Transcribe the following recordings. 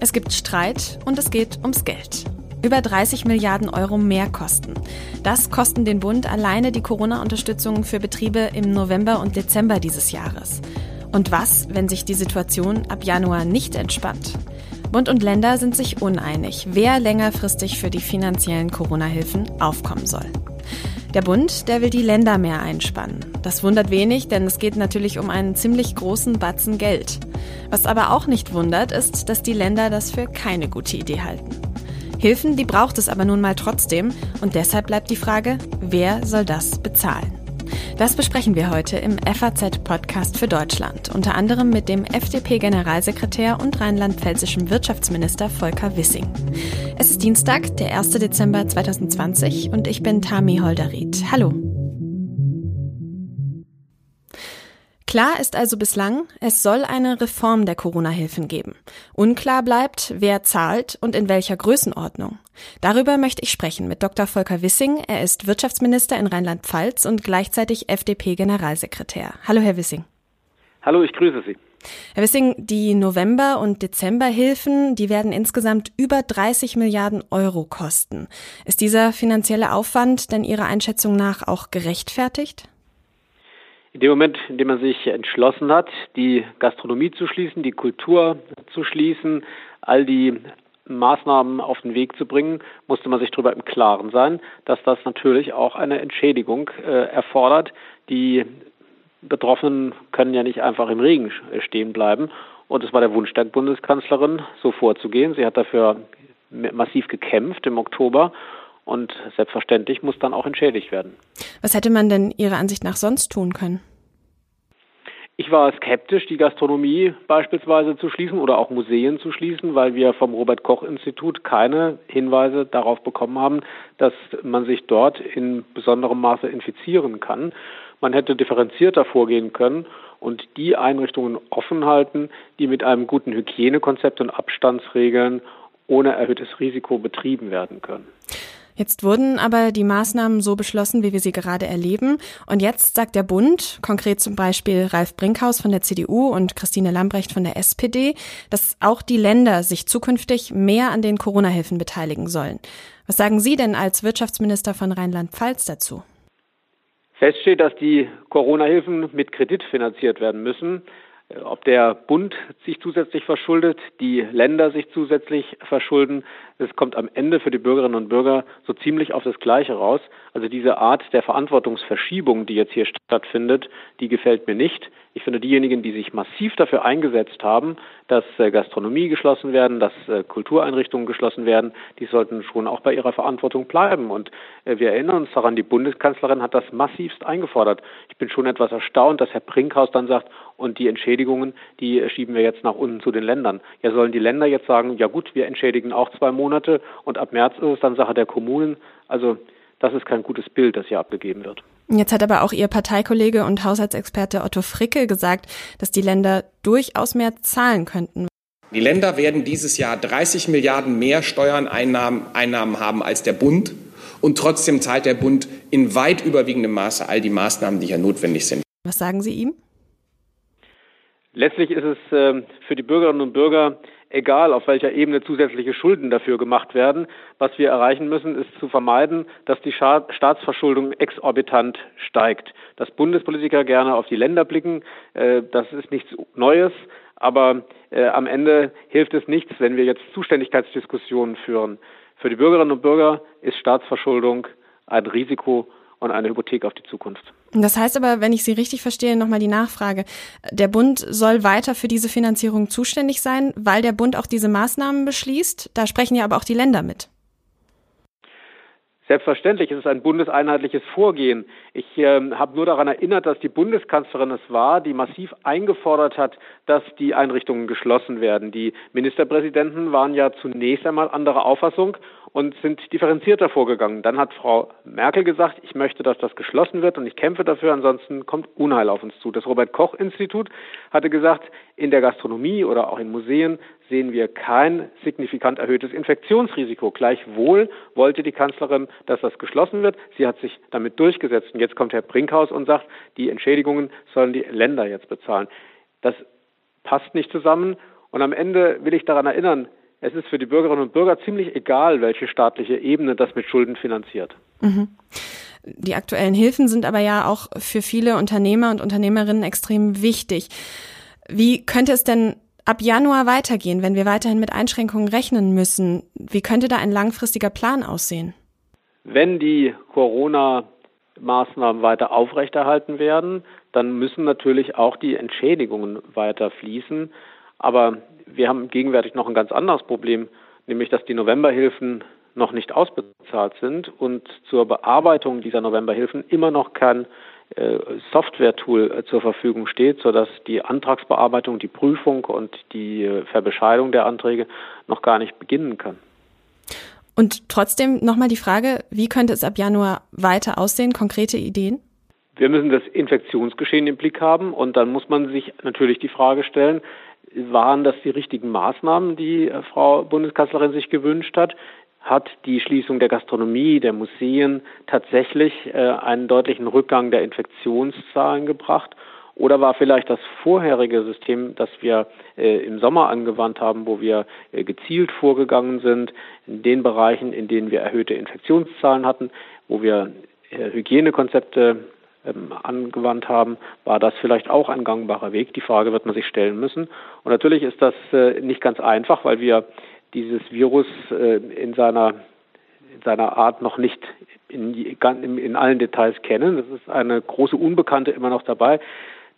Es gibt Streit und es geht ums Geld. Über 30 Milliarden Euro mehr kosten. Das kosten den Bund alleine die Corona-Unterstützung für Betriebe im November und Dezember dieses Jahres. Und was, wenn sich die Situation ab Januar nicht entspannt? Bund und Länder sind sich uneinig, wer längerfristig für die finanziellen Corona-Hilfen aufkommen soll. Der Bund, der will die Länder mehr einspannen. Das wundert wenig, denn es geht natürlich um einen ziemlich großen Batzen Geld. Was aber auch nicht wundert, ist, dass die Länder das für keine gute Idee halten. Hilfen, die braucht es aber nun mal trotzdem und deshalb bleibt die Frage, wer soll das bezahlen? Das besprechen wir heute im FAZ-Podcast für Deutschland, unter anderem mit dem FDP-Generalsekretär und rheinland-pfälzischen Wirtschaftsminister Volker Wissing. Es ist Dienstag, der 1. Dezember 2020 und ich bin Tami Holderried. Hallo. Klar ist also bislang, es soll eine Reform der Corona-Hilfen geben. Unklar bleibt, wer zahlt und in welcher Größenordnung. Darüber möchte ich sprechen mit Dr. Volker Wissing. Er ist Wirtschaftsminister in Rheinland-Pfalz und gleichzeitig FDP-Generalsekretär. Hallo, Herr Wissing. Hallo, ich grüße Sie. Herr Wissing, die November- und Dezemberhilfen, die werden insgesamt über 30 Milliarden Euro kosten. Ist dieser finanzielle Aufwand denn Ihrer Einschätzung nach auch gerechtfertigt? In dem Moment, in dem man sich entschlossen hat, die Gastronomie zu schließen, die Kultur zu schließen, all die Maßnahmen auf den Weg zu bringen, musste man sich darüber im Klaren sein, dass das natürlich auch eine Entschädigung äh, erfordert. Die Betroffenen können ja nicht einfach im Regen stehen bleiben. Und es war der Wunsch der Bundeskanzlerin, so vorzugehen. Sie hat dafür massiv gekämpft im Oktober und selbstverständlich muss dann auch entschädigt werden. Was hätte man denn Ihrer Ansicht nach sonst tun können? Ich war skeptisch, die Gastronomie beispielsweise zu schließen oder auch Museen zu schließen, weil wir vom Robert Koch Institut keine Hinweise darauf bekommen haben, dass man sich dort in besonderem Maße infizieren kann. Man hätte differenzierter vorgehen können und die Einrichtungen offen halten, die mit einem guten Hygienekonzept und Abstandsregeln ohne erhöhtes Risiko betrieben werden können. Jetzt wurden aber die Maßnahmen so beschlossen, wie wir sie gerade erleben. Und jetzt sagt der Bund, konkret zum Beispiel Ralf Brinkhaus von der CDU und Christine Lambrecht von der SPD, dass auch die Länder sich zukünftig mehr an den Corona-Hilfen beteiligen sollen. Was sagen Sie denn als Wirtschaftsminister von Rheinland-Pfalz dazu? Fest steht, dass die Corona-Hilfen mit Kredit finanziert werden müssen. Ob der Bund sich zusätzlich verschuldet, die Länder sich zusätzlich verschulden, es kommt am Ende für die Bürgerinnen und Bürger so ziemlich auf das Gleiche raus. Also diese Art der Verantwortungsverschiebung, die jetzt hier stattfindet, die gefällt mir nicht. Ich finde diejenigen, die sich massiv dafür eingesetzt haben, dass äh, Gastronomie geschlossen werden, dass äh, Kultureinrichtungen geschlossen werden, die sollten schon auch bei ihrer Verantwortung bleiben. Und äh, wir erinnern uns daran, die Bundeskanzlerin hat das massivst eingefordert. Ich bin schon etwas erstaunt, dass Herr Brinkhaus dann sagt, und die Entschädigungen, die schieben wir jetzt nach unten zu den Ländern. Ja, sollen die Länder jetzt sagen, ja gut, wir entschädigen auch zwei Monate und ab März ist es dann Sache der Kommunen. Also das ist kein gutes Bild, das hier abgegeben wird. Jetzt hat aber auch Ihr Parteikollege und Haushaltshexperte Otto Fricke gesagt, dass die Länder durchaus mehr zahlen könnten. Die Länder werden dieses Jahr 30 Milliarden mehr Steuerneinnahmen Einnahmen haben als der Bund. Und trotzdem zahlt der Bund in weit überwiegendem Maße all die Maßnahmen, die hier notwendig sind. Was sagen Sie ihm? Letztlich ist es äh, für die Bürgerinnen und Bürger egal, auf welcher Ebene zusätzliche Schulden dafür gemacht werden. Was wir erreichen müssen, ist zu vermeiden, dass die Staatsverschuldung exorbitant steigt. Dass Bundespolitiker gerne auf die Länder blicken, äh, das ist nichts Neues. Aber äh, am Ende hilft es nichts, wenn wir jetzt Zuständigkeitsdiskussionen führen. Für die Bürgerinnen und Bürger ist Staatsverschuldung ein Risiko und eine Hypothek auf die Zukunft. Das heißt aber, wenn ich Sie richtig verstehe, nochmal die Nachfrage. Der Bund soll weiter für diese Finanzierung zuständig sein, weil der Bund auch diese Maßnahmen beschließt. Da sprechen ja aber auch die Länder mit. Selbstverständlich, es ist ein bundeseinheitliches Vorgehen. Ich äh, habe nur daran erinnert, dass die Bundeskanzlerin es war, die massiv eingefordert hat, dass die Einrichtungen geschlossen werden. Die Ministerpräsidenten waren ja zunächst einmal anderer Auffassung und sind differenzierter vorgegangen. Dann hat Frau Merkel gesagt, ich möchte, dass das geschlossen wird und ich kämpfe dafür, ansonsten kommt Unheil auf uns zu. Das Robert Koch Institut hatte gesagt, in der Gastronomie oder auch in Museen sehen wir kein signifikant erhöhtes Infektionsrisiko. Gleichwohl wollte die Kanzlerin, dass das geschlossen wird. Sie hat sich damit durchgesetzt. Und jetzt kommt Herr Brinkhaus und sagt, die Entschädigungen sollen die Länder jetzt bezahlen. Das passt nicht zusammen. Und am Ende will ich daran erinnern, es ist für die Bürgerinnen und Bürger ziemlich egal, welche staatliche Ebene das mit Schulden finanziert. Mhm. Die aktuellen Hilfen sind aber ja auch für viele Unternehmer und Unternehmerinnen extrem wichtig. Wie könnte es denn ab Januar weitergehen, wenn wir weiterhin mit Einschränkungen rechnen müssen? Wie könnte da ein langfristiger Plan aussehen? Wenn die Corona-Maßnahmen weiter aufrechterhalten werden, dann müssen natürlich auch die Entschädigungen weiter fließen. Aber wir haben gegenwärtig noch ein ganz anderes Problem, nämlich dass die Novemberhilfen noch nicht ausbezahlt sind und zur Bearbeitung dieser Novemberhilfen immer noch kein äh, Software-Tool äh, zur Verfügung steht, sodass die Antragsbearbeitung, die Prüfung und die äh, Verbescheidung der Anträge noch gar nicht beginnen kann. Und trotzdem nochmal die Frage, wie könnte es ab Januar weiter aussehen? Konkrete Ideen? Wir müssen das Infektionsgeschehen im Blick haben und dann muss man sich natürlich die Frage stellen, waren das die richtigen Maßnahmen, die äh, Frau Bundeskanzlerin sich gewünscht hat? Hat die Schließung der Gastronomie, der Museen tatsächlich äh, einen deutlichen Rückgang der Infektionszahlen gebracht? Oder war vielleicht das vorherige System, das wir äh, im Sommer angewandt haben, wo wir äh, gezielt vorgegangen sind, in den Bereichen, in denen wir erhöhte Infektionszahlen hatten, wo wir äh, Hygienekonzepte ähm, angewandt haben, war das vielleicht auch ein gangbarer Weg. Die Frage wird man sich stellen müssen. Und natürlich ist das äh, nicht ganz einfach, weil wir dieses Virus äh, in seiner in seiner Art noch nicht in, in allen Details kennen. Es ist eine große Unbekannte immer noch dabei.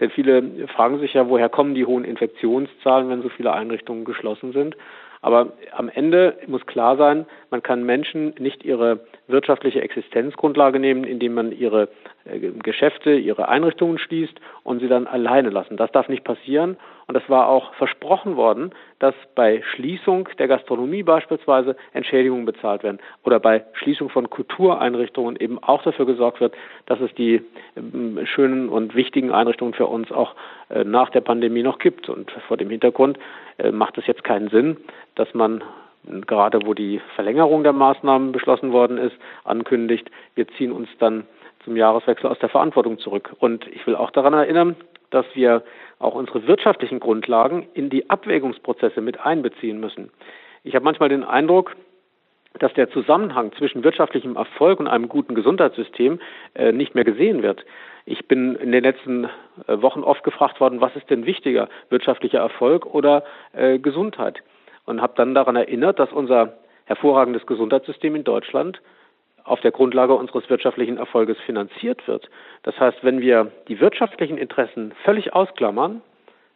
Denn viele fragen sich ja, woher kommen die hohen Infektionszahlen, wenn so viele Einrichtungen geschlossen sind. Aber am Ende muss klar sein, man kann Menschen nicht ihre wirtschaftliche Existenzgrundlage nehmen, indem man ihre äh, Geschäfte, ihre Einrichtungen schließt und sie dann alleine lassen. Das darf nicht passieren. Und es war auch versprochen worden, dass bei Schließung der Gastronomie beispielsweise Entschädigungen bezahlt werden oder bei Schließung von Kultureinrichtungen eben auch dafür gesorgt wird, dass es die ähm, schönen und wichtigen Einrichtungen für uns auch nach der Pandemie noch gibt. Und vor dem Hintergrund äh, macht es jetzt keinen Sinn, dass man gerade wo die Verlängerung der Maßnahmen beschlossen worden ist, ankündigt, wir ziehen uns dann zum Jahreswechsel aus der Verantwortung zurück. Und ich will auch daran erinnern, dass wir auch unsere wirtschaftlichen Grundlagen in die Abwägungsprozesse mit einbeziehen müssen. Ich habe manchmal den Eindruck, dass der Zusammenhang zwischen wirtschaftlichem Erfolg und einem guten Gesundheitssystem äh, nicht mehr gesehen wird. Ich bin in den letzten äh, Wochen oft gefragt worden, was ist denn wichtiger, wirtschaftlicher Erfolg oder äh, Gesundheit? Und habe dann daran erinnert, dass unser hervorragendes Gesundheitssystem in Deutschland auf der Grundlage unseres wirtschaftlichen Erfolges finanziert wird. Das heißt, wenn wir die wirtschaftlichen Interessen völlig ausklammern,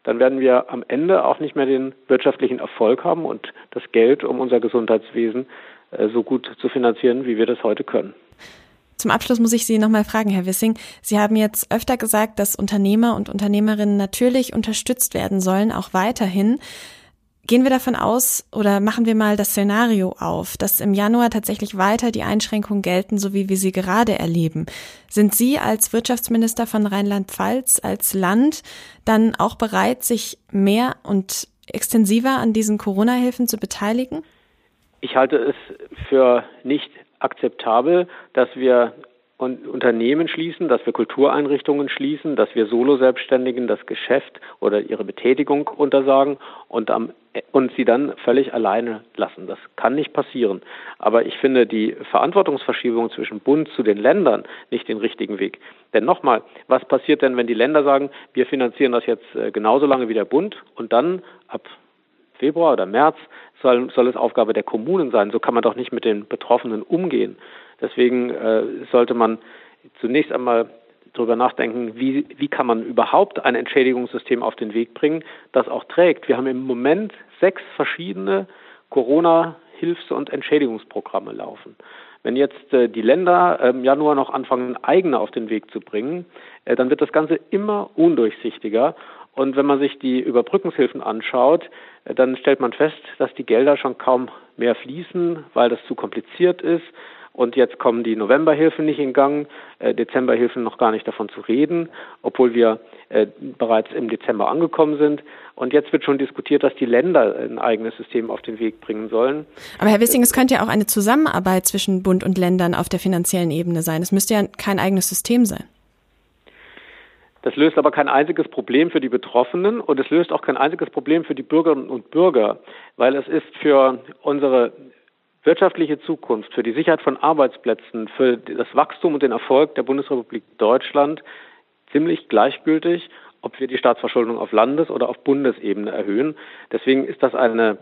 dann werden wir am Ende auch nicht mehr den wirtschaftlichen Erfolg haben und das Geld, um unser Gesundheitswesen so gut zu finanzieren, wie wir das heute können. Zum Abschluss muss ich Sie nochmal fragen, Herr Wissing. Sie haben jetzt öfter gesagt, dass Unternehmer und Unternehmerinnen natürlich unterstützt werden sollen, auch weiterhin. Gehen wir davon aus oder machen wir mal das Szenario auf, dass im Januar tatsächlich weiter die Einschränkungen gelten, so wie wir sie gerade erleben. Sind Sie als Wirtschaftsminister von Rheinland-Pfalz, als Land, dann auch bereit, sich mehr und extensiver an diesen Corona-Hilfen zu beteiligen? Ich halte es für nicht akzeptabel, dass wir Unternehmen schließen, dass wir Kultureinrichtungen schließen, dass wir Solo-Selbstständigen das Geschäft oder ihre Betätigung untersagen und, am, und sie dann völlig alleine lassen. Das kann nicht passieren. Aber ich finde die Verantwortungsverschiebung zwischen Bund zu den Ländern nicht den richtigen Weg. Denn nochmal, was passiert denn, wenn die Länder sagen, wir finanzieren das jetzt äh, genauso lange wie der Bund und dann ab Februar oder März soll, soll es Aufgabe der Kommunen sein. So kann man doch nicht mit den Betroffenen umgehen. Deswegen äh, sollte man zunächst einmal darüber nachdenken, wie, wie kann man überhaupt ein Entschädigungssystem auf den Weg bringen, das auch trägt. Wir haben im Moment sechs verschiedene Corona-Hilfs- und Entschädigungsprogramme laufen. Wenn jetzt äh, die Länder im Januar noch anfangen, eigene auf den Weg zu bringen, äh, dann wird das Ganze immer undurchsichtiger Und wenn man sich die Überbrückungshilfen anschaut, äh, dann stellt man fest, dass die Gelder schon kaum mehr fließen, weil das zu kompliziert ist. Und jetzt kommen die Novemberhilfen nicht in Gang, äh, Dezemberhilfen noch gar nicht davon zu reden, obwohl wir äh, bereits im Dezember angekommen sind. Und jetzt wird schon diskutiert, dass die Länder ein eigenes System auf den Weg bringen sollen. Aber Herr Wissing, es könnte ja auch eine Zusammenarbeit zwischen Bund und Ländern auf der finanziellen Ebene sein. Es müsste ja kein eigenes System sein. Das löst aber kein einziges Problem für die Betroffenen und es löst auch kein einziges Problem für die Bürgerinnen und Bürger, weil es ist für unsere wirtschaftliche Zukunft, für die Sicherheit von Arbeitsplätzen, für das Wachstum und den Erfolg der Bundesrepublik Deutschland ziemlich gleichgültig, ob wir die Staatsverschuldung auf Landes- oder auf Bundesebene erhöhen. Deswegen ist das eine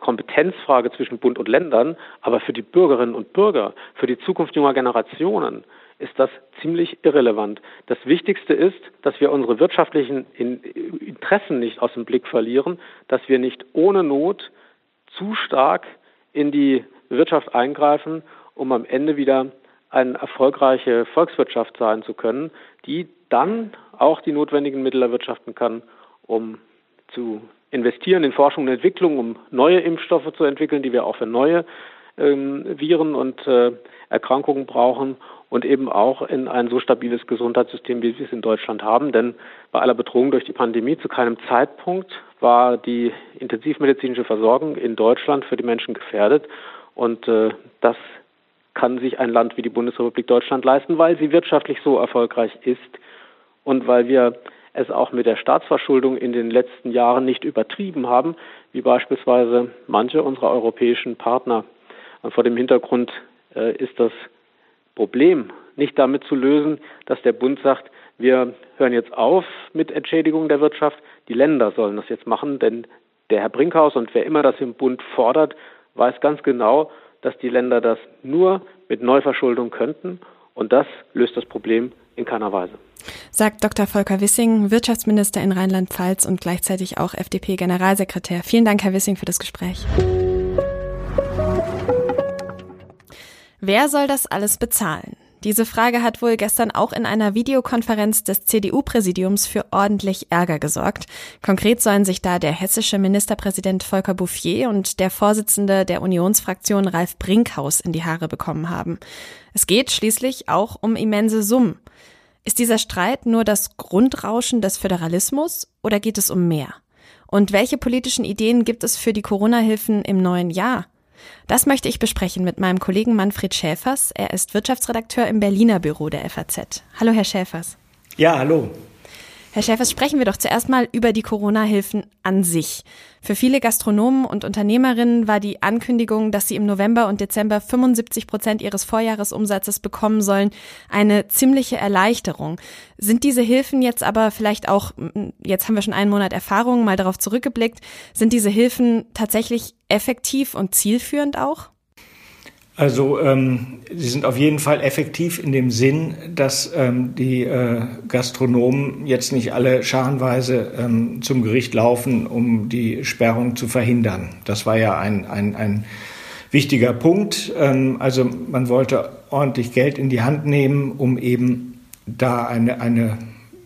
Kompetenzfrage zwischen Bund und Ländern, aber für die Bürgerinnen und Bürger, für die Zukunft junger Generationen ist das ziemlich irrelevant. Das Wichtigste ist, dass wir unsere wirtschaftlichen Interessen nicht aus dem Blick verlieren, dass wir nicht ohne Not zu stark in die Wirtschaft eingreifen, um am Ende wieder eine erfolgreiche Volkswirtschaft sein zu können, die dann auch die notwendigen Mittel erwirtschaften kann, um zu investieren in Forschung und Entwicklung, um neue Impfstoffe zu entwickeln, die wir auch für neue ähm, Viren und äh, Erkrankungen brauchen und eben auch in ein so stabiles Gesundheitssystem, wie wir es in Deutschland haben. Denn bei aller Bedrohung durch die Pandemie zu keinem Zeitpunkt war die intensivmedizinische Versorgung in Deutschland für die Menschen gefährdet. Und äh, das kann sich ein Land wie die Bundesrepublik Deutschland leisten, weil sie wirtschaftlich so erfolgreich ist und weil wir es auch mit der Staatsverschuldung in den letzten Jahren nicht übertrieben haben, wie beispielsweise manche unserer europäischen Partner. Und vor dem Hintergrund äh, ist das Problem nicht damit zu lösen, dass der Bund sagt, wir hören jetzt auf mit Entschädigung der Wirtschaft, die Länder sollen das jetzt machen, denn der Herr Brinkhaus und wer immer das im Bund fordert, weiß ganz genau, dass die Länder das nur mit Neuverschuldung könnten und das löst das Problem in keiner Weise. Sagt Dr. Volker Wissing, Wirtschaftsminister in Rheinland-Pfalz und gleichzeitig auch FDP-Generalsekretär. Vielen Dank, Herr Wissing, für das Gespräch. Wer soll das alles bezahlen? Diese Frage hat wohl gestern auch in einer Videokonferenz des CDU-Präsidiums für ordentlich Ärger gesorgt. Konkret sollen sich da der hessische Ministerpräsident Volker Bouffier und der Vorsitzende der Unionsfraktion Ralf Brinkhaus in die Haare bekommen haben. Es geht schließlich auch um immense Summen. Ist dieser Streit nur das Grundrauschen des Föderalismus oder geht es um mehr? Und welche politischen Ideen gibt es für die Corona-Hilfen im neuen Jahr? Das möchte ich besprechen mit meinem Kollegen Manfred Schäfers. Er ist Wirtschaftsredakteur im Berliner Büro der FAZ. Hallo, Herr Schäfers. Ja, hallo. Herr Schäfers, sprechen wir doch zuerst mal über die Corona-Hilfen an sich. Für viele Gastronomen und Unternehmerinnen war die Ankündigung, dass sie im November und Dezember 75 Prozent ihres Vorjahresumsatzes bekommen sollen, eine ziemliche Erleichterung. Sind diese Hilfen jetzt aber vielleicht auch, jetzt haben wir schon einen Monat Erfahrung, mal darauf zurückgeblickt, sind diese Hilfen tatsächlich effektiv und zielführend auch? Also ähm, sie sind auf jeden Fall effektiv in dem Sinn, dass ähm, die äh, Gastronomen jetzt nicht alle scharenweise ähm, zum Gericht laufen, um die Sperrung zu verhindern. Das war ja ein, ein, ein wichtiger Punkt. Ähm, also man wollte ordentlich Geld in die Hand nehmen, um eben da eine, eine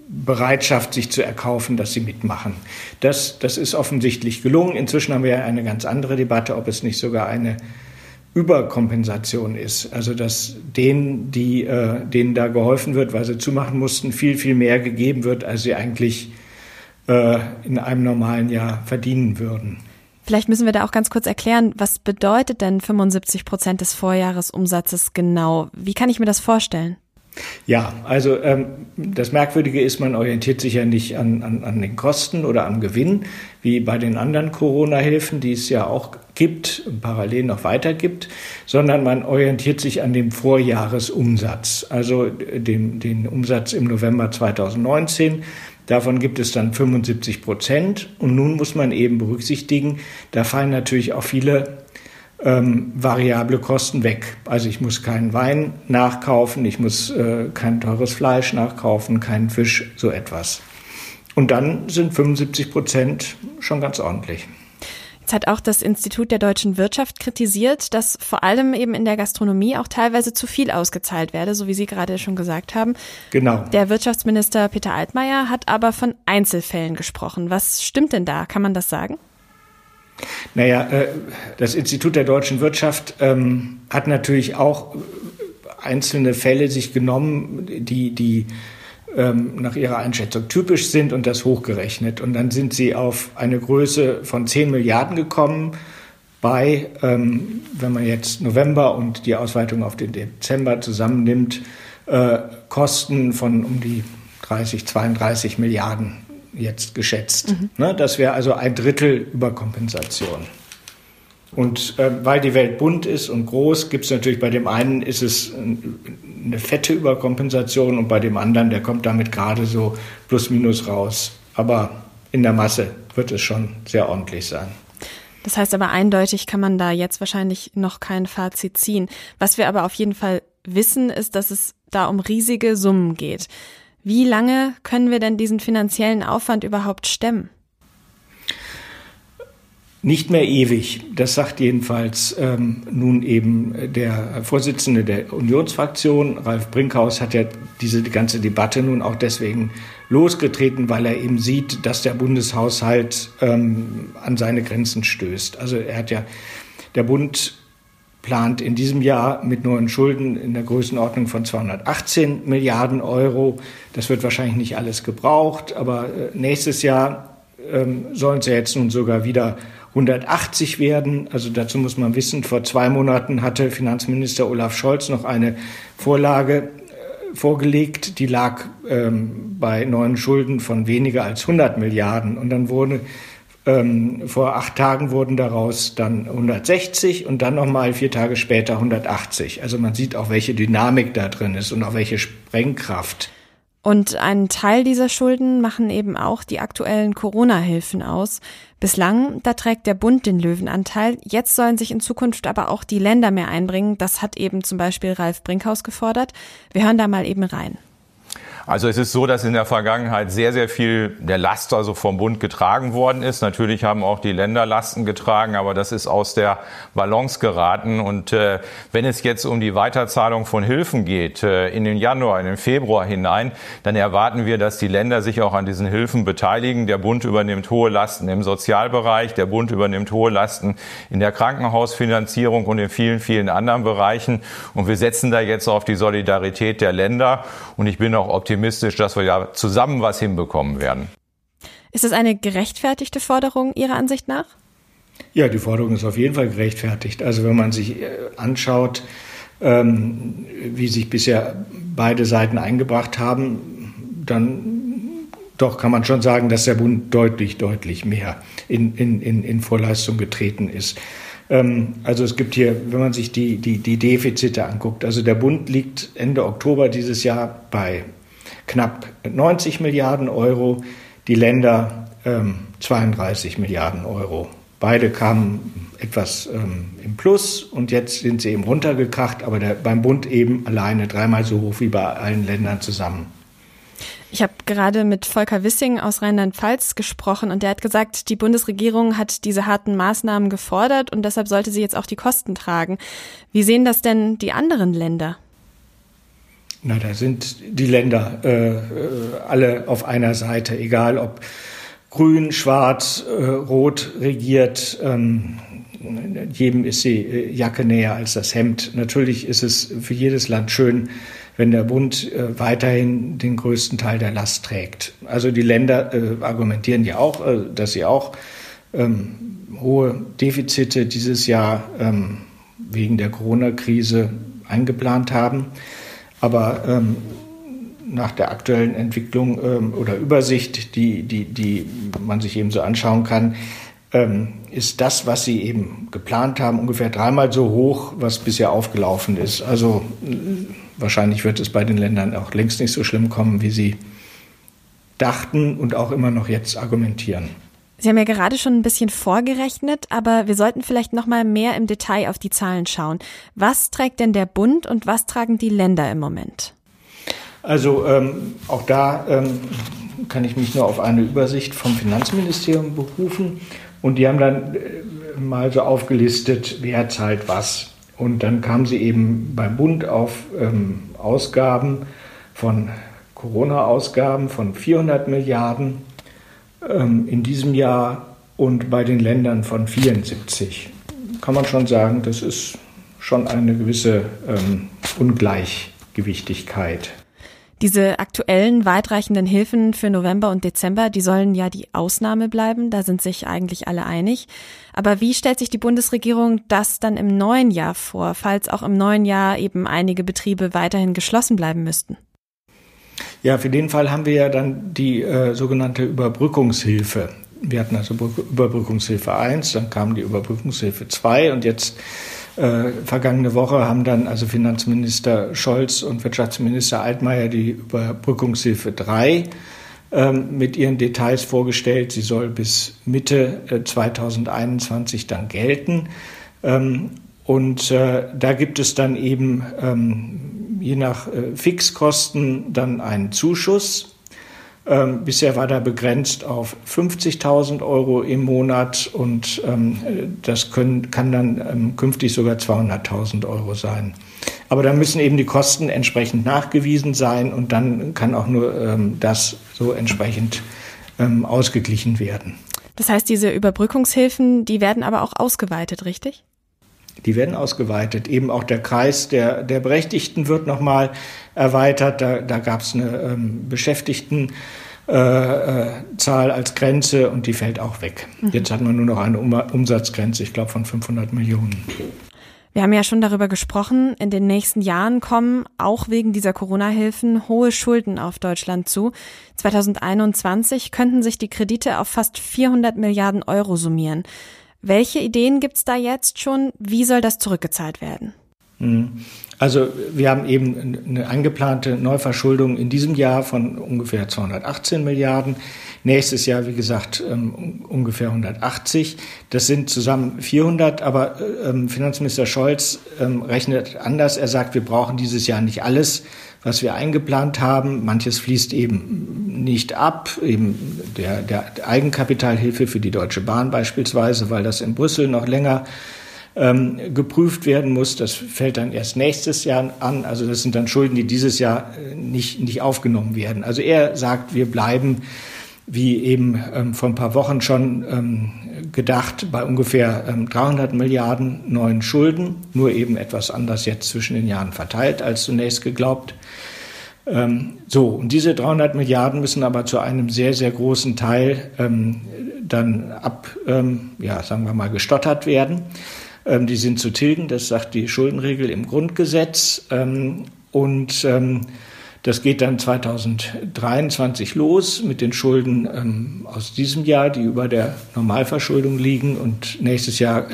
Bereitschaft, sich zu erkaufen, dass sie mitmachen. Das, das ist offensichtlich gelungen. Inzwischen haben wir ja eine ganz andere Debatte, ob es nicht sogar eine Überkompensation ist. Also dass denen, die, äh, denen da geholfen wird, weil sie zumachen mussten, viel, viel mehr gegeben wird, als sie eigentlich äh, in einem normalen Jahr verdienen würden. Vielleicht müssen wir da auch ganz kurz erklären, was bedeutet denn 75 Prozent des Vorjahresumsatzes genau? Wie kann ich mir das vorstellen? Ja, also ähm, das Merkwürdige ist, man orientiert sich ja nicht an, an, an den Kosten oder am Gewinn, wie bei den anderen Corona-Hilfen, die es ja auch gibt, parallel noch weiter gibt, sondern man orientiert sich an dem Vorjahresumsatz, also dem, den Umsatz im November 2019. Davon gibt es dann 75 Prozent. Und nun muss man eben berücksichtigen, da fallen natürlich auch viele ähm, variable Kosten weg. Also ich muss keinen Wein nachkaufen, ich muss äh, kein teures Fleisch nachkaufen, keinen Fisch, so etwas. Und dann sind 75 Prozent schon ganz ordentlich. Jetzt hat auch das Institut der deutschen Wirtschaft kritisiert, dass vor allem eben in der Gastronomie auch teilweise zu viel ausgezahlt werde, so wie Sie gerade schon gesagt haben. Genau. Der Wirtschaftsminister Peter Altmaier hat aber von Einzelfällen gesprochen. Was stimmt denn da? Kann man das sagen? Naja, äh, das Institut der deutschen Wirtschaft ähm, hat natürlich auch einzelne Fälle sich genommen, die, die ähm, nach ihrer Einschätzung typisch sind und das hochgerechnet. Und dann sind sie auf eine Größe von 10 Milliarden gekommen bei, ähm, wenn man jetzt November und die Ausweitung auf den Dezember zusammennimmt, äh, Kosten von um die 30, 32 Milliarden jetzt geschätzt. Mhm. Ne, das wäre also ein Drittel Überkompensation. Und äh, weil die Welt bunt ist und groß, gibt es natürlich bei dem einen ist es eine fette Überkompensation und bei dem anderen, der kommt damit gerade so plus minus raus. Aber in der Masse wird es schon sehr ordentlich sein. Das heißt aber eindeutig kann man da jetzt wahrscheinlich noch kein Fazit ziehen. Was wir aber auf jeden Fall wissen, ist, dass es da um riesige Summen geht. Wie lange können wir denn diesen finanziellen Aufwand überhaupt stemmen? Nicht mehr ewig. Das sagt jedenfalls ähm, nun eben der Vorsitzende der Unionsfraktion. Ralf Brinkhaus hat ja diese ganze Debatte nun auch deswegen losgetreten, weil er eben sieht, dass der Bundeshaushalt ähm, an seine Grenzen stößt. Also er hat ja, der Bund plant in diesem Jahr mit neuen Schulden in der Größenordnung von 218 Milliarden Euro. Das wird wahrscheinlich nicht alles gebraucht, aber äh, nächstes Jahr ähm, sollen es ja jetzt nun sogar wieder 180 werden. Also dazu muss man wissen, vor zwei Monaten hatte Finanzminister Olaf Scholz noch eine Vorlage äh, vorgelegt, die lag ähm, bei neuen Schulden von weniger als 100 Milliarden. Und dann wurde ähm, vor acht Tagen wurden daraus dann 160 und dann nochmal vier Tage später 180. Also man sieht auch, welche Dynamik da drin ist und auch welche Sprengkraft. Und einen Teil dieser Schulden machen eben auch die aktuellen Corona-Hilfen aus. Bislang, da trägt der Bund den Löwenanteil. Jetzt sollen sich in Zukunft aber auch die Länder mehr einbringen. Das hat eben zum Beispiel Ralf Brinkhaus gefordert. Wir hören da mal eben rein. Also es ist so, dass in der Vergangenheit sehr, sehr viel der Last also vom Bund getragen worden ist. Natürlich haben auch die Länder Lasten getragen, aber das ist aus der Balance geraten. Und äh, wenn es jetzt um die Weiterzahlung von Hilfen geht, äh, in den Januar, in den Februar hinein, dann erwarten wir, dass die Länder sich auch an diesen Hilfen beteiligen. Der Bund übernimmt hohe Lasten im Sozialbereich, der Bund übernimmt hohe Lasten in der Krankenhausfinanzierung und in vielen, vielen anderen Bereichen. Und wir setzen da jetzt auf die Solidarität der Länder. Und ich bin auch optimistisch, optimistisch, dass wir ja zusammen was hinbekommen werden. Ist das eine gerechtfertigte Forderung Ihrer Ansicht nach? Ja, die Forderung ist auf jeden Fall gerechtfertigt. Also wenn man sich äh, anschaut, ähm, wie sich bisher beide Seiten eingebracht haben, dann doch kann man schon sagen, dass der Bund deutlich, deutlich mehr in, in, in, in Vorleistung getreten ist. Ähm, also es gibt hier, wenn man sich die, die, die Defizite anguckt, also der Bund liegt Ende Oktober dieses Jahr bei knapp 90 Milliarden Euro, die Länder ähm, 32 Milliarden Euro. Beide kamen etwas ähm, im Plus und jetzt sind sie eben runtergekracht, aber der, beim Bund eben alleine dreimal so hoch wie bei allen Ländern zusammen. Ich habe gerade mit Volker Wissing aus Rheinland-Pfalz gesprochen und der hat gesagt, die Bundesregierung hat diese harten Maßnahmen gefordert und deshalb sollte sie jetzt auch die Kosten tragen. Wie sehen das denn die anderen Länder? Na, da sind die Länder äh, äh, alle auf einer Seite, egal ob grün, schwarz, äh, rot regiert. Ähm, jedem ist die äh, Jacke näher als das Hemd. Natürlich ist es für jedes Land schön, wenn der Bund äh, weiterhin den größten Teil der Last trägt. Also die Länder argumentieren ja auch, dass sie auch ähm, hohe Defizite dieses Jahr ähm, wegen der Corona-Krise eingeplant haben. Aber ähm, nach der aktuellen Entwicklung ähm, oder Übersicht, die, die, die man sich eben so anschauen kann, ähm, ist das, was sie eben geplant haben, ungefähr dreimal so hoch, was bisher aufgelaufen ist. Also äh, wahrscheinlich wird es bei den Ländern auch längst nicht so schlimm kommen, wie sie dachten und auch immer noch jetzt argumentieren. Sie haben ja gerade schon ein bisschen vorgerechnet, aber wir sollten vielleicht noch mal mehr im Detail auf die Zahlen schauen. Was trägt denn der Bund und was tragen die Länder im Moment? Also ähm, auch da ähm, kann ich mich nur auf eine Übersicht vom Finanzministerium berufen. Und die haben dann äh, mal so aufgelistet, wer zahlt was. Und dann kam sie eben beim Bund auf ähm, Ausgaben von Corona-Ausgaben von 400 Milliarden in diesem Jahr und bei den Ländern von 74. Kann man schon sagen, das ist schon eine gewisse ähm, Ungleichgewichtigkeit. Diese aktuellen weitreichenden Hilfen für November und Dezember, die sollen ja die Ausnahme bleiben, da sind sich eigentlich alle einig. Aber wie stellt sich die Bundesregierung das dann im neuen Jahr vor, falls auch im neuen Jahr eben einige Betriebe weiterhin geschlossen bleiben müssten? Ja, für den Fall haben wir ja dann die äh, sogenannte Überbrückungshilfe. Wir hatten also Überbrückungshilfe 1, dann kam die Überbrückungshilfe 2 und jetzt äh, vergangene Woche haben dann also Finanzminister Scholz und Wirtschaftsminister Altmaier die Überbrückungshilfe 3 ähm, mit ihren Details vorgestellt. Sie soll bis Mitte äh, 2021 dann gelten. Ähm, und äh, da gibt es dann eben ähm, je nach äh, Fixkosten dann einen Zuschuss ähm, bisher war da begrenzt auf 50.000 Euro im Monat und ähm, das können, kann dann ähm, künftig sogar 200.000 Euro sein. Aber da müssen eben die Kosten entsprechend nachgewiesen sein und dann kann auch nur das so entsprechend ausgeglichen werden. Das heißt, diese Überbrückungshilfen, die werden aber auch ausgeweitet, richtig? Die werden ausgeweitet. Eben auch der Kreis der, der Berechtigten wird nochmal erweitert. Da, da gab es eine ähm, Beschäftigtenzahl äh, äh, als Grenze und die fällt auch weg. Mhm. Jetzt hat man nur noch eine um Umsatzgrenze, ich glaube, von 500 Millionen. Wir haben ja schon darüber gesprochen, in den nächsten Jahren kommen auch wegen dieser Corona-Hilfen hohe Schulden auf Deutschland zu. 2021 könnten sich die Kredite auf fast 400 Milliarden Euro summieren. Welche Ideen gibt es da jetzt schon? Wie soll das zurückgezahlt werden? Mhm. Also wir haben eben eine angeplante Neuverschuldung in diesem Jahr von ungefähr 218 Milliarden. Nächstes Jahr, wie gesagt, ähm, ungefähr 180. Das sind zusammen 400. Aber ähm, Finanzminister Scholz ähm, rechnet anders. Er sagt, wir brauchen dieses Jahr nicht alles, was wir eingeplant haben. Manches fließt eben nicht ab, eben der, der Eigenkapitalhilfe für die Deutsche Bahn beispielsweise, weil das in Brüssel noch länger ähm, geprüft werden muss. Das fällt dann erst nächstes Jahr an. Also das sind dann Schulden, die dieses Jahr äh, nicht, nicht aufgenommen werden. Also er sagt, wir bleiben wie eben ähm, vor ein paar Wochen schon ähm, gedacht, bei ungefähr ähm, 300 Milliarden neuen Schulden, nur eben etwas anders jetzt zwischen den Jahren verteilt als zunächst geglaubt. Ähm, so, und diese 300 Milliarden müssen aber zu einem sehr, sehr großen Teil ähm, dann ab, ähm, ja, sagen wir mal, gestottert werden. Die sind zu tilgen, das sagt die Schuldenregel im Grundgesetz. Und das geht dann 2023 los mit den Schulden aus diesem Jahr, die über der Normalverschuldung liegen. Und nächstes Jahr,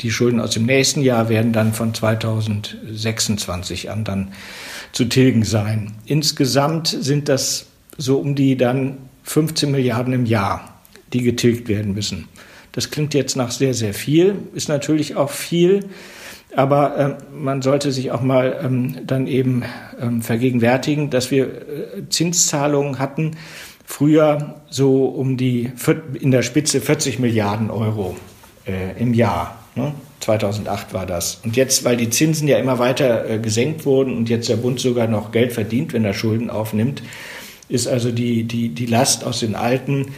die Schulden aus dem nächsten Jahr werden dann von 2026 an dann zu tilgen sein. Insgesamt sind das so um die dann 15 Milliarden im Jahr, die getilgt werden müssen. Das klingt jetzt nach sehr, sehr viel, ist natürlich auch viel, aber äh, man sollte sich auch mal ähm, dann eben ähm, vergegenwärtigen, dass wir äh, Zinszahlungen hatten, früher so um die in der Spitze 40 Milliarden Euro äh, im Jahr. Ne? 2008 war das. Und jetzt, weil die Zinsen ja immer weiter äh, gesenkt wurden und jetzt der Bund sogar noch Geld verdient, wenn er Schulden aufnimmt, ist also die, die, die Last aus den alten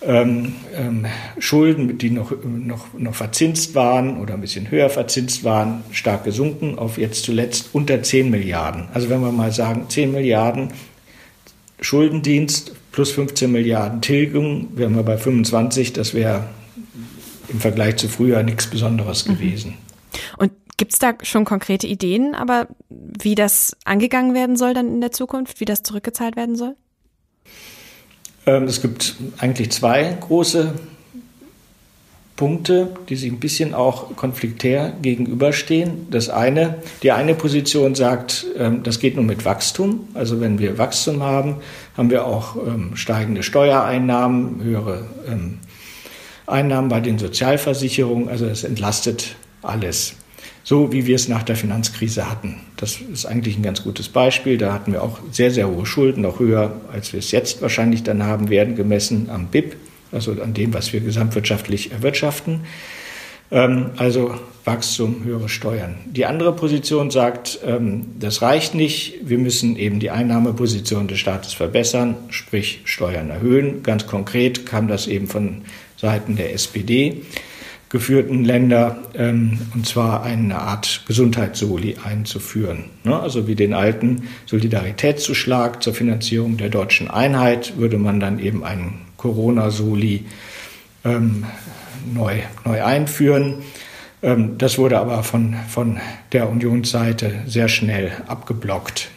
ähm, ähm, Schulden, die noch, noch, noch verzinst waren oder ein bisschen höher verzinst waren, stark gesunken auf jetzt zuletzt unter 10 Milliarden. Also wenn wir mal sagen, 10 Milliarden Schuldendienst plus 15 Milliarden Tilgung, wären wir bei 25, das wäre im Vergleich zu früher nichts Besonderes mhm. gewesen. Und gibt es da schon konkrete Ideen, aber wie das angegangen werden soll dann in der Zukunft, wie das zurückgezahlt werden soll? Ähm, es gibt eigentlich zwei große Punkte, die sich ein bisschen auch konfliktär gegenüberstehen. Das eine, die eine Position sagt, ähm, das geht nur mit Wachstum. Also wenn wir Wachstum haben, haben wir auch ähm, steigende Steuereinnahmen, höhere Einnahmen bei den Sozialversicherungen. Also es entlastet alles so wie wir es nach der Finanzkrise hatten. Das ist eigentlich ein ganz gutes Beispiel. Da hatten wir auch sehr, sehr hohe Schulden, noch höher, als wir es jetzt wahrscheinlich dann haben werden, gemessen am BIP, also an dem, was wir gesamtwirtschaftlich erwirtschaften. Ähm, also Wachstum, höhere Steuern. Die andere Position sagt, ähm, das reicht nicht, wir müssen eben die Einnahmeposition des Staates verbessern, sprich Steuern erhöhen. Ganz konkret kam das eben von Seiten der SPD geführten Länder, ähm, und zwar eine Art Gesundheitssoli einzuführen. Ne? Also wie den alten Solidaritätszuschlag zur Finanzierung der deutschen Einheit würde man dann eben einen Corona-Soli ähm, neu, neu einführen. Ähm, das wurde aber von, von der Unionsseite sehr schnell abgeblockt.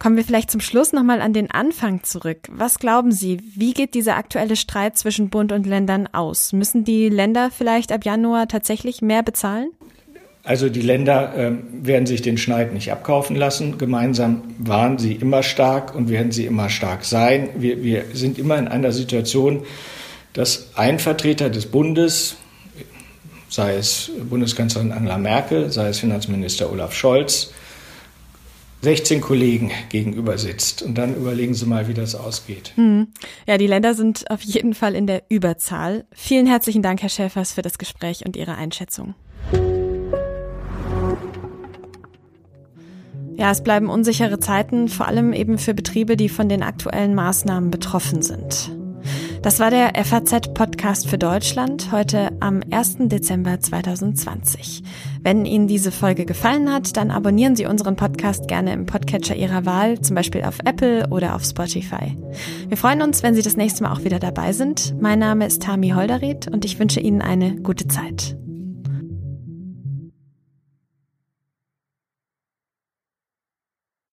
Kommen wir vielleicht zum Schluss nochmal an den Anfang zurück. Was glauben Sie, wie geht dieser aktuelle Streit zwischen Bund und Ländern aus? Müssen die Länder vielleicht ab Januar tatsächlich mehr bezahlen? Also die Länder äh, werden sich den Schneid nicht abkaufen lassen. Gemeinsam waren sie immer stark und werden sie immer stark sein. Wir, wir sind immer in einer Situation, dass ein Vertreter des Bundes, sei es Bundeskanzlerin Angela Merkel, sei es Finanzminister Olaf Scholz, 16 Kollegen gegenüber sitzt. Und dann überlegen Sie mal, wie das ausgeht. Hm. Ja, die Länder sind auf jeden Fall in der Überzahl. Vielen herzlichen Dank, Herr Schäfers, für das Gespräch und Ihre Einschätzung. Ja, es bleiben unsichere Zeiten, vor allem eben für Betriebe, die von den aktuellen Maßnahmen betroffen sind. Das war der FAZ-Podcast für Deutschland heute am 1. Dezember 2020. Wenn Ihnen diese Folge gefallen hat, dann abonnieren Sie unseren Podcast gerne im Podcatcher Ihrer Wahl, zum Beispiel auf Apple oder auf Spotify. Wir freuen uns, wenn Sie das nächste Mal auch wieder dabei sind. Mein Name ist Tami Holderried und ich wünsche Ihnen eine gute Zeit.